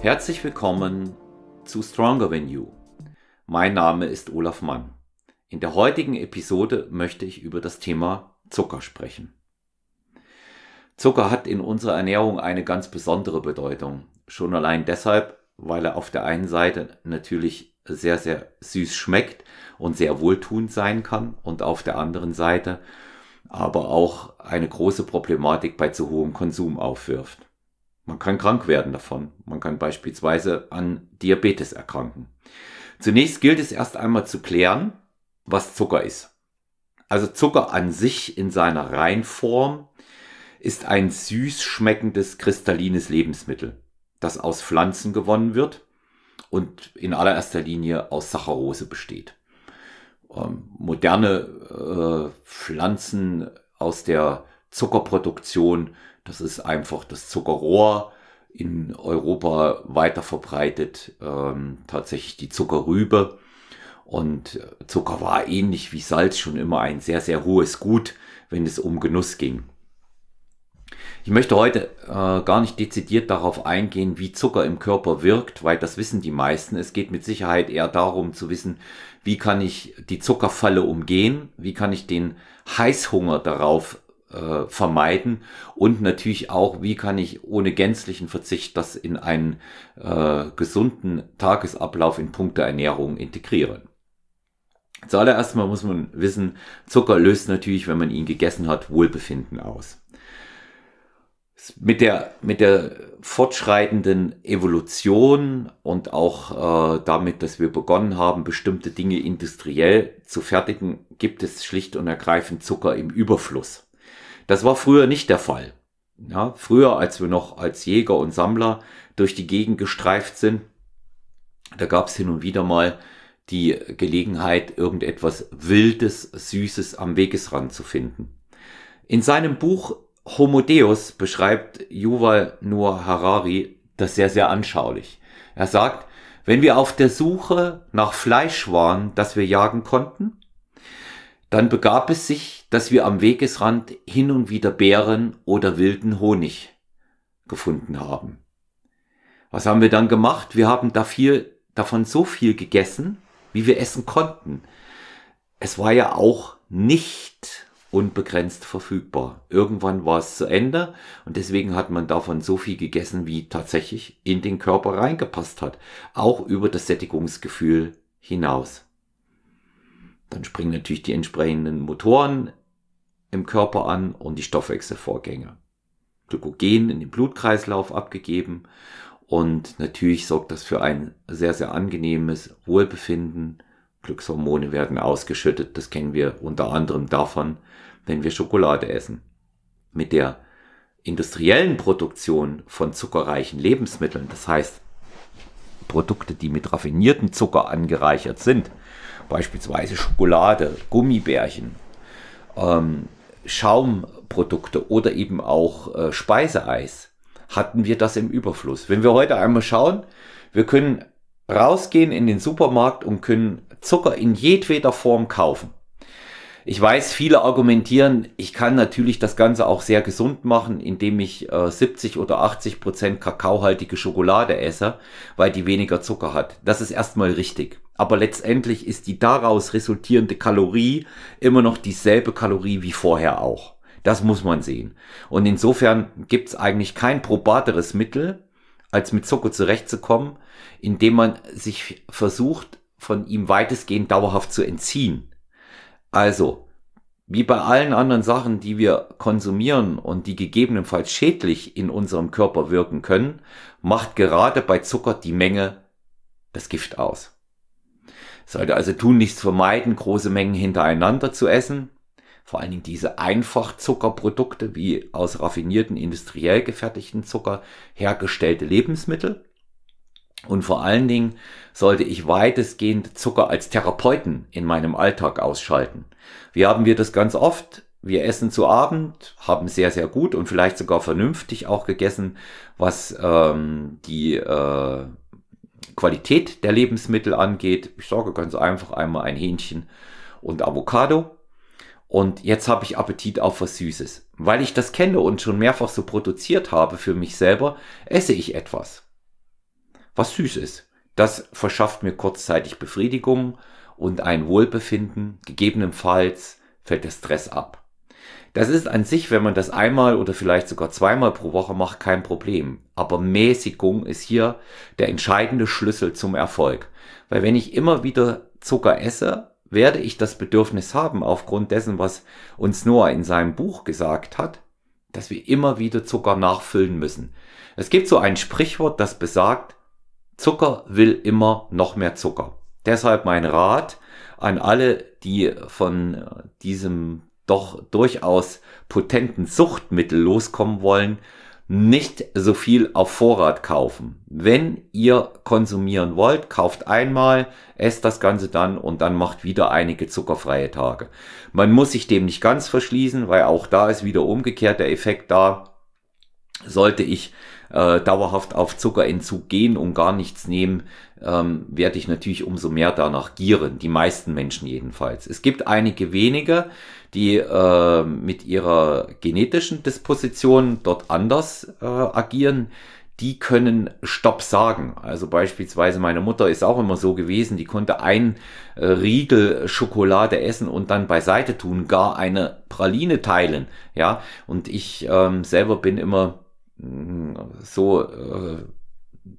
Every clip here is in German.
Herzlich willkommen zu Stronger Than You. Mein Name ist Olaf Mann. In der heutigen Episode möchte ich über das Thema Zucker sprechen. Zucker hat in unserer Ernährung eine ganz besondere Bedeutung. Schon allein deshalb, weil er auf der einen Seite natürlich sehr, sehr süß schmeckt und sehr wohltuend sein kann und auf der anderen Seite aber auch eine große Problematik bei zu hohem Konsum aufwirft. Man kann krank werden davon. Man kann beispielsweise an Diabetes erkranken. Zunächst gilt es erst einmal zu klären, was Zucker ist. Also Zucker an sich in seiner Reinform ist ein süß schmeckendes kristallines Lebensmittel, das aus Pflanzen gewonnen wird und in allererster Linie aus Saccharose besteht. Ähm, moderne äh, Pflanzen aus der Zuckerproduktion, das ist einfach das Zuckerrohr in Europa weiter verbreitet, ähm, tatsächlich die Zuckerrübe. Und Zucker war ähnlich wie Salz schon immer ein sehr, sehr hohes Gut, wenn es um Genuss ging. Ich möchte heute äh, gar nicht dezidiert darauf eingehen, wie Zucker im Körper wirkt, weil das wissen die meisten. Es geht mit Sicherheit eher darum zu wissen, wie kann ich die Zuckerfalle umgehen, wie kann ich den Heißhunger darauf äh, vermeiden und natürlich auch, wie kann ich ohne gänzlichen Verzicht das in einen äh, gesunden Tagesablauf in puncto Ernährung integrieren. Zuallererst mal muss man wissen, Zucker löst natürlich, wenn man ihn gegessen hat, Wohlbefinden aus mit der, mit der fortschreitenden Evolution und auch äh, damit, dass wir begonnen haben, bestimmte Dinge industriell zu fertigen, gibt es schlicht und ergreifend Zucker im Überfluss. Das war früher nicht der Fall. Ja, früher, als wir noch als Jäger und Sammler durch die Gegend gestreift sind, da gab es hin und wieder mal die Gelegenheit, irgendetwas Wildes, Süßes am Wegesrand zu finden. In seinem Buch Homo Deus beschreibt Yuval Noah Harari das sehr, sehr anschaulich. Er sagt, wenn wir auf der Suche nach Fleisch waren, das wir jagen konnten, dann begab es sich, dass wir am Wegesrand hin und wieder Beeren oder wilden Honig gefunden haben. Was haben wir dann gemacht? Wir haben da viel, davon so viel gegessen, wie wir essen konnten. Es war ja auch nicht unbegrenzt verfügbar. Irgendwann war es zu Ende und deswegen hat man davon so viel gegessen, wie tatsächlich in den Körper reingepasst hat. Auch über das Sättigungsgefühl hinaus. Dann springen natürlich die entsprechenden Motoren im Körper an und die Stoffwechselvorgänge. Glykogen in den Blutkreislauf abgegeben und natürlich sorgt das für ein sehr, sehr angenehmes Wohlbefinden. Glückshormone werden ausgeschüttet, das kennen wir unter anderem davon, wenn wir Schokolade essen. Mit der industriellen Produktion von zuckerreichen Lebensmitteln, das heißt Produkte, die mit raffinierten Zucker angereichert sind, beispielsweise Schokolade, Gummibärchen, ähm, Schaumprodukte oder eben auch äh, Speiseeis, hatten wir das im Überfluss. Wenn wir heute einmal schauen, wir können rausgehen in den Supermarkt und können Zucker in jedweder Form kaufen. Ich weiß, viele argumentieren, ich kann natürlich das Ganze auch sehr gesund machen, indem ich äh, 70 oder 80 Prozent kakaohaltige Schokolade esse, weil die weniger Zucker hat. Das ist erstmal richtig. Aber letztendlich ist die daraus resultierende Kalorie immer noch dieselbe Kalorie wie vorher auch. Das muss man sehen. Und insofern gibt es eigentlich kein probateres Mittel, als mit Zucker zurechtzukommen, indem man sich versucht, von ihm weitestgehend dauerhaft zu entziehen. Also, wie bei allen anderen Sachen, die wir konsumieren und die gegebenenfalls schädlich in unserem Körper wirken können, macht gerade bei Zucker die Menge das Gift aus. Sollte also tun nichts vermeiden, große Mengen hintereinander zu essen. Vor allen Dingen diese Einfachzuckerprodukte wie aus raffinierten industriell gefertigten Zucker hergestellte Lebensmittel. Und vor allen Dingen sollte ich weitestgehend Zucker als Therapeuten in meinem Alltag ausschalten. Wie haben wir das ganz oft? Wir essen zu Abend, haben sehr, sehr gut und vielleicht sogar vernünftig auch gegessen, was ähm, die äh, Qualität der Lebensmittel angeht. Ich sage ganz einfach einmal ein Hähnchen und Avocado. Und jetzt habe ich Appetit auf was Süßes. Weil ich das kenne und schon mehrfach so produziert habe für mich selber, esse ich etwas. was süß ist. Das verschafft mir kurzzeitig Befriedigung und ein Wohlbefinden. Gegebenenfalls fällt der Stress ab. Das ist an sich, wenn man das einmal oder vielleicht sogar zweimal pro Woche macht, kein Problem. Aber Mäßigung ist hier der entscheidende Schlüssel zum Erfolg. Weil wenn ich immer wieder Zucker esse, werde ich das Bedürfnis haben, aufgrund dessen, was uns Noah in seinem Buch gesagt hat, dass wir immer wieder Zucker nachfüllen müssen. Es gibt so ein Sprichwort, das besagt, Zucker will immer noch mehr Zucker. Deshalb mein Rat an alle, die von diesem doch durchaus potenten Suchtmittel loskommen wollen, nicht so viel auf Vorrat kaufen. Wenn ihr konsumieren wollt, kauft einmal, esst das Ganze dann und dann macht wieder einige zuckerfreie Tage. Man muss sich dem nicht ganz verschließen, weil auch da ist wieder umgekehrt der Effekt da. Sollte ich äh, dauerhaft auf Zuckerentzug gehen und gar nichts nehmen, ähm, werde ich natürlich umso mehr danach gieren. Die meisten Menschen jedenfalls. Es gibt einige wenige, die äh, mit ihrer genetischen Disposition dort anders äh, agieren, die können Stopp sagen. Also beispielsweise meine Mutter ist auch immer so gewesen, die konnte ein äh, Riegel Schokolade essen und dann beiseite tun, gar eine Praline teilen. Ja, und ich ähm, selber bin immer mh, mm, so äh,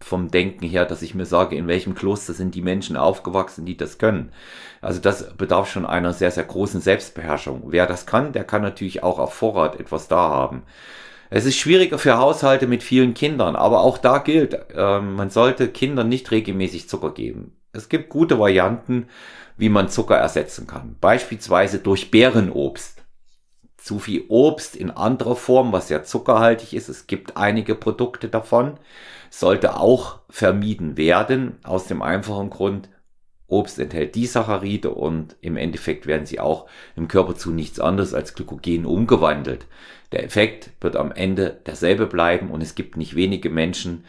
vom Denken her, dass ich mir sage, in welchem Kloster sind die Menschen aufgewachsen, die das können. Also das bedarf schon einer sehr, sehr großen Selbstbeherrschung. Wer das kann, der kann natürlich auch auf Vorrat etwas da haben. Es ist schwieriger für Haushalte mit vielen Kindern, aber auch da gilt, äh, man sollte Kindern nicht regelmäßig Zucker geben. Es gibt gute Varianten, wie man Zucker ersetzen kann. Beispielsweise durch Beerenobst. Zu viel Obst in anderer Form, was sehr zuckerhaltig ist. Es gibt einige Produkte davon sollte auch vermieden werden, aus dem einfachen Grund, Obst enthält Disaccharide und im Endeffekt werden sie auch im Körper zu nichts anderes als Glykogen umgewandelt. Der Effekt wird am Ende derselbe bleiben und es gibt nicht wenige Menschen,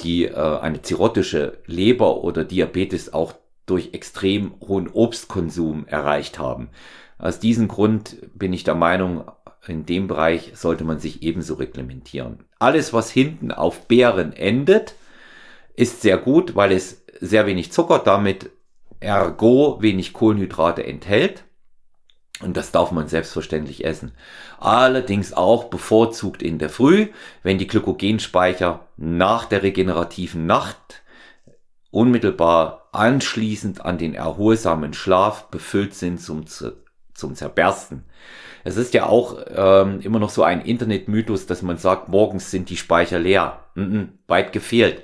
die äh, eine zirrhotische Leber oder Diabetes auch durch extrem hohen Obstkonsum erreicht haben. Aus diesem Grund bin ich der Meinung, in dem Bereich sollte man sich ebenso reglementieren. Alles, was hinten auf Beeren endet, ist sehr gut, weil es sehr wenig Zucker, damit ergo wenig Kohlenhydrate enthält. Und das darf man selbstverständlich essen. Allerdings auch bevorzugt in der Früh, wenn die Glykogenspeicher nach der regenerativen Nacht unmittelbar anschließend an den erholsamen Schlaf befüllt sind zum, zum Zerbersten. Es ist ja auch ähm, immer noch so ein Internetmythos, dass man sagt, morgens sind die Speicher leer. Mm -mm, weit gefehlt.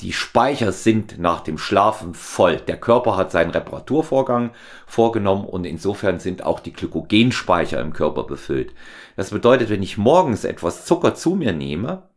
Die Speicher sind nach dem Schlafen voll. Der Körper hat seinen Reparaturvorgang vorgenommen und insofern sind auch die Glykogenspeicher im Körper befüllt. Das bedeutet, wenn ich morgens etwas Zucker zu mir nehme,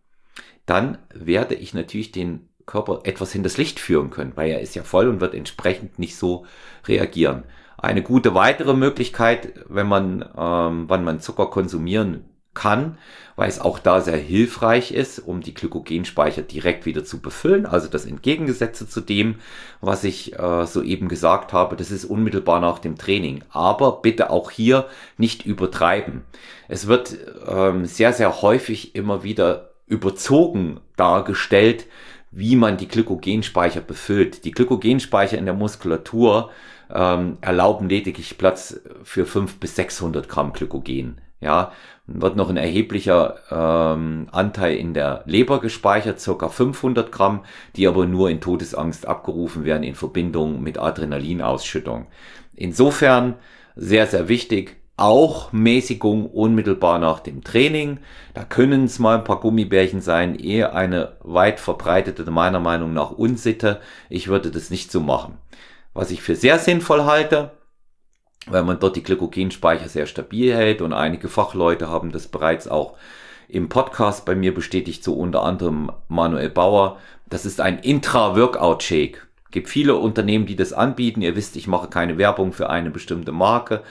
dann werde ich natürlich den Körper etwas hinters Licht führen können, weil er ist ja voll und wird entsprechend nicht so reagieren. Eine gute weitere Möglichkeit, wenn man, ähm, wann man Zucker konsumieren kann, weil es auch da sehr hilfreich ist, um die Glykogenspeicher direkt wieder zu befüllen. Also das Entgegengesetzte zu dem, was ich äh, soeben gesagt habe, das ist unmittelbar nach dem Training. Aber bitte auch hier nicht übertreiben. Es wird ähm, sehr, sehr häufig immer wieder überzogen dargestellt, wie man die Glykogenspeicher befüllt. Die Glykogenspeicher in der Muskulatur ähm, erlauben lediglich Platz für 500 bis 600 Gramm Glykogen. Ja, wird noch ein erheblicher ähm, Anteil in der Leber gespeichert, circa 500 Gramm, die aber nur in Todesangst abgerufen werden in Verbindung mit Adrenalinausschüttung. Insofern sehr, sehr wichtig, auch Mäßigung unmittelbar nach dem Training. Da können es mal ein paar Gummibärchen sein, eher eine weit verbreitete, meiner Meinung nach, Unsitte. Ich würde das nicht so machen was ich für sehr sinnvoll halte, weil man dort die Glykogenspeicher sehr stabil hält und einige Fachleute haben das bereits auch im Podcast bei mir bestätigt, so unter anderem Manuel Bauer. Das ist ein Intra-Workout-Shake. Gibt viele Unternehmen, die das anbieten. Ihr wisst, ich mache keine Werbung für eine bestimmte Marke.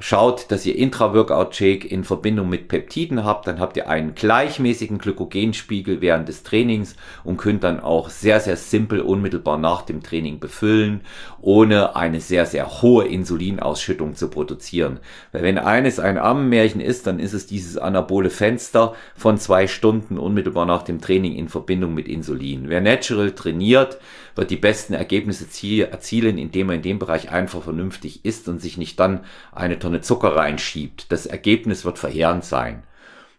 Schaut, dass ihr Intra-Workout-Shake in Verbindung mit Peptiden habt, dann habt ihr einen gleichmäßigen Glykogenspiegel während des Trainings und könnt dann auch sehr, sehr simpel unmittelbar nach dem Training befüllen, ohne eine sehr, sehr hohe Insulinausschüttung zu produzieren. Weil wenn eines ein Ammenmärchen ist, dann ist es dieses anabole Fenster von zwei Stunden unmittelbar nach dem Training in Verbindung mit Insulin. Wer natural trainiert, wird die besten Ergebnisse erzielen, indem er in dem Bereich einfach vernünftig isst und sich nicht dann eine Tonne Zucker reinschiebt. Das Ergebnis wird verheerend sein.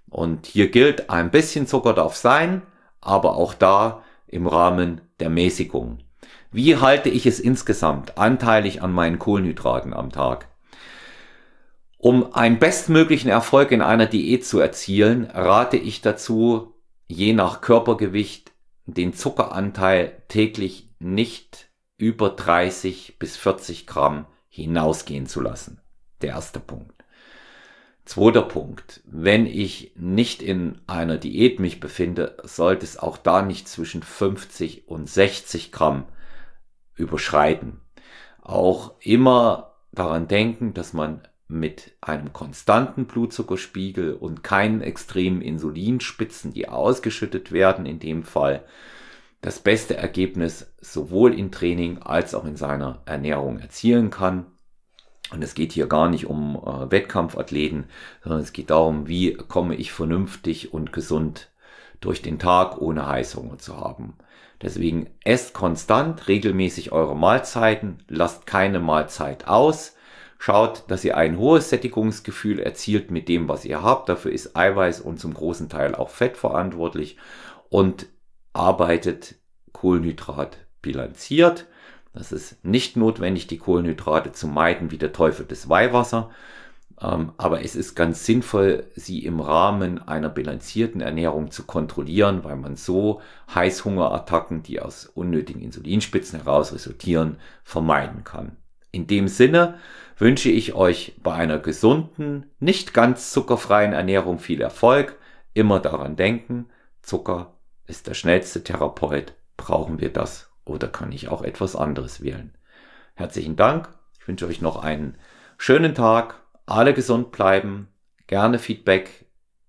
Und hier gilt, ein bisschen Zucker darf sein, aber auch da im Rahmen der Mäßigung. Wie halte ich es insgesamt anteilig an meinen Kohlenhydraten am Tag? Um einen bestmöglichen Erfolg in einer Diät zu erzielen, rate ich dazu, je nach Körpergewicht den Zuckeranteil täglich nicht über 30 bis 40 Gramm hinausgehen zu lassen. Der erste Punkt. Zweiter Punkt. Wenn ich nicht in einer Diät mich befinde, sollte es auch da nicht zwischen 50 und 60 Gramm überschreiten. Auch immer daran denken, dass man mit einem konstanten Blutzuckerspiegel und keinen extremen Insulinspitzen, die ausgeschüttet werden, in dem Fall das beste Ergebnis sowohl im Training als auch in seiner Ernährung erzielen kann. Und es geht hier gar nicht um äh, Wettkampfathleten, sondern es geht darum, wie komme ich vernünftig und gesund durch den Tag, ohne Heißhunger zu haben. Deswegen esst konstant regelmäßig eure Mahlzeiten, lasst keine Mahlzeit aus, schaut, dass ihr ein hohes Sättigungsgefühl erzielt mit dem, was ihr habt. Dafür ist Eiweiß und zum großen Teil auch Fett verantwortlich und arbeitet Kohlenhydrat bilanziert. Das ist nicht notwendig, die Kohlenhydrate zu meiden wie der Teufel des Weihwasser. Ähm, aber es ist ganz sinnvoll, sie im Rahmen einer bilanzierten Ernährung zu kontrollieren, weil man so Heißhungerattacken, die aus unnötigen Insulinspitzen heraus resultieren, vermeiden kann. In dem Sinne wünsche ich euch bei einer gesunden, nicht ganz zuckerfreien Ernährung viel Erfolg. Immer daran denken, Zucker ist der schnellste Therapeut. Brauchen wir das oder kann ich auch etwas anderes wählen? Herzlichen Dank. Ich wünsche euch noch einen schönen Tag. Alle gesund bleiben. Gerne Feedback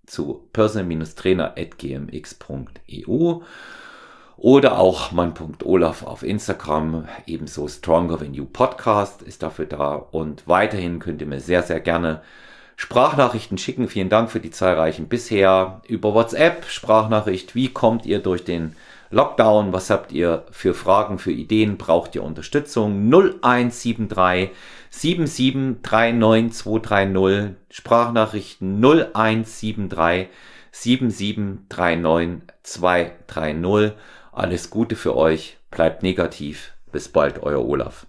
zu personal-trainer.gmx.eu oder auch mein.olaf auf Instagram, ebenso Stronger Than You Podcast ist dafür da und weiterhin könnt ihr mir sehr, sehr gerne Sprachnachrichten schicken. Vielen Dank für die zahlreichen bisher über WhatsApp Sprachnachricht. Wie kommt ihr durch den Lockdown? Was habt ihr für Fragen, für Ideen? Braucht ihr Unterstützung? 0173 7739230 Sprachnachrichten 0173 7739230. Alles Gute für euch, bleibt negativ. Bis bald, euer Olaf.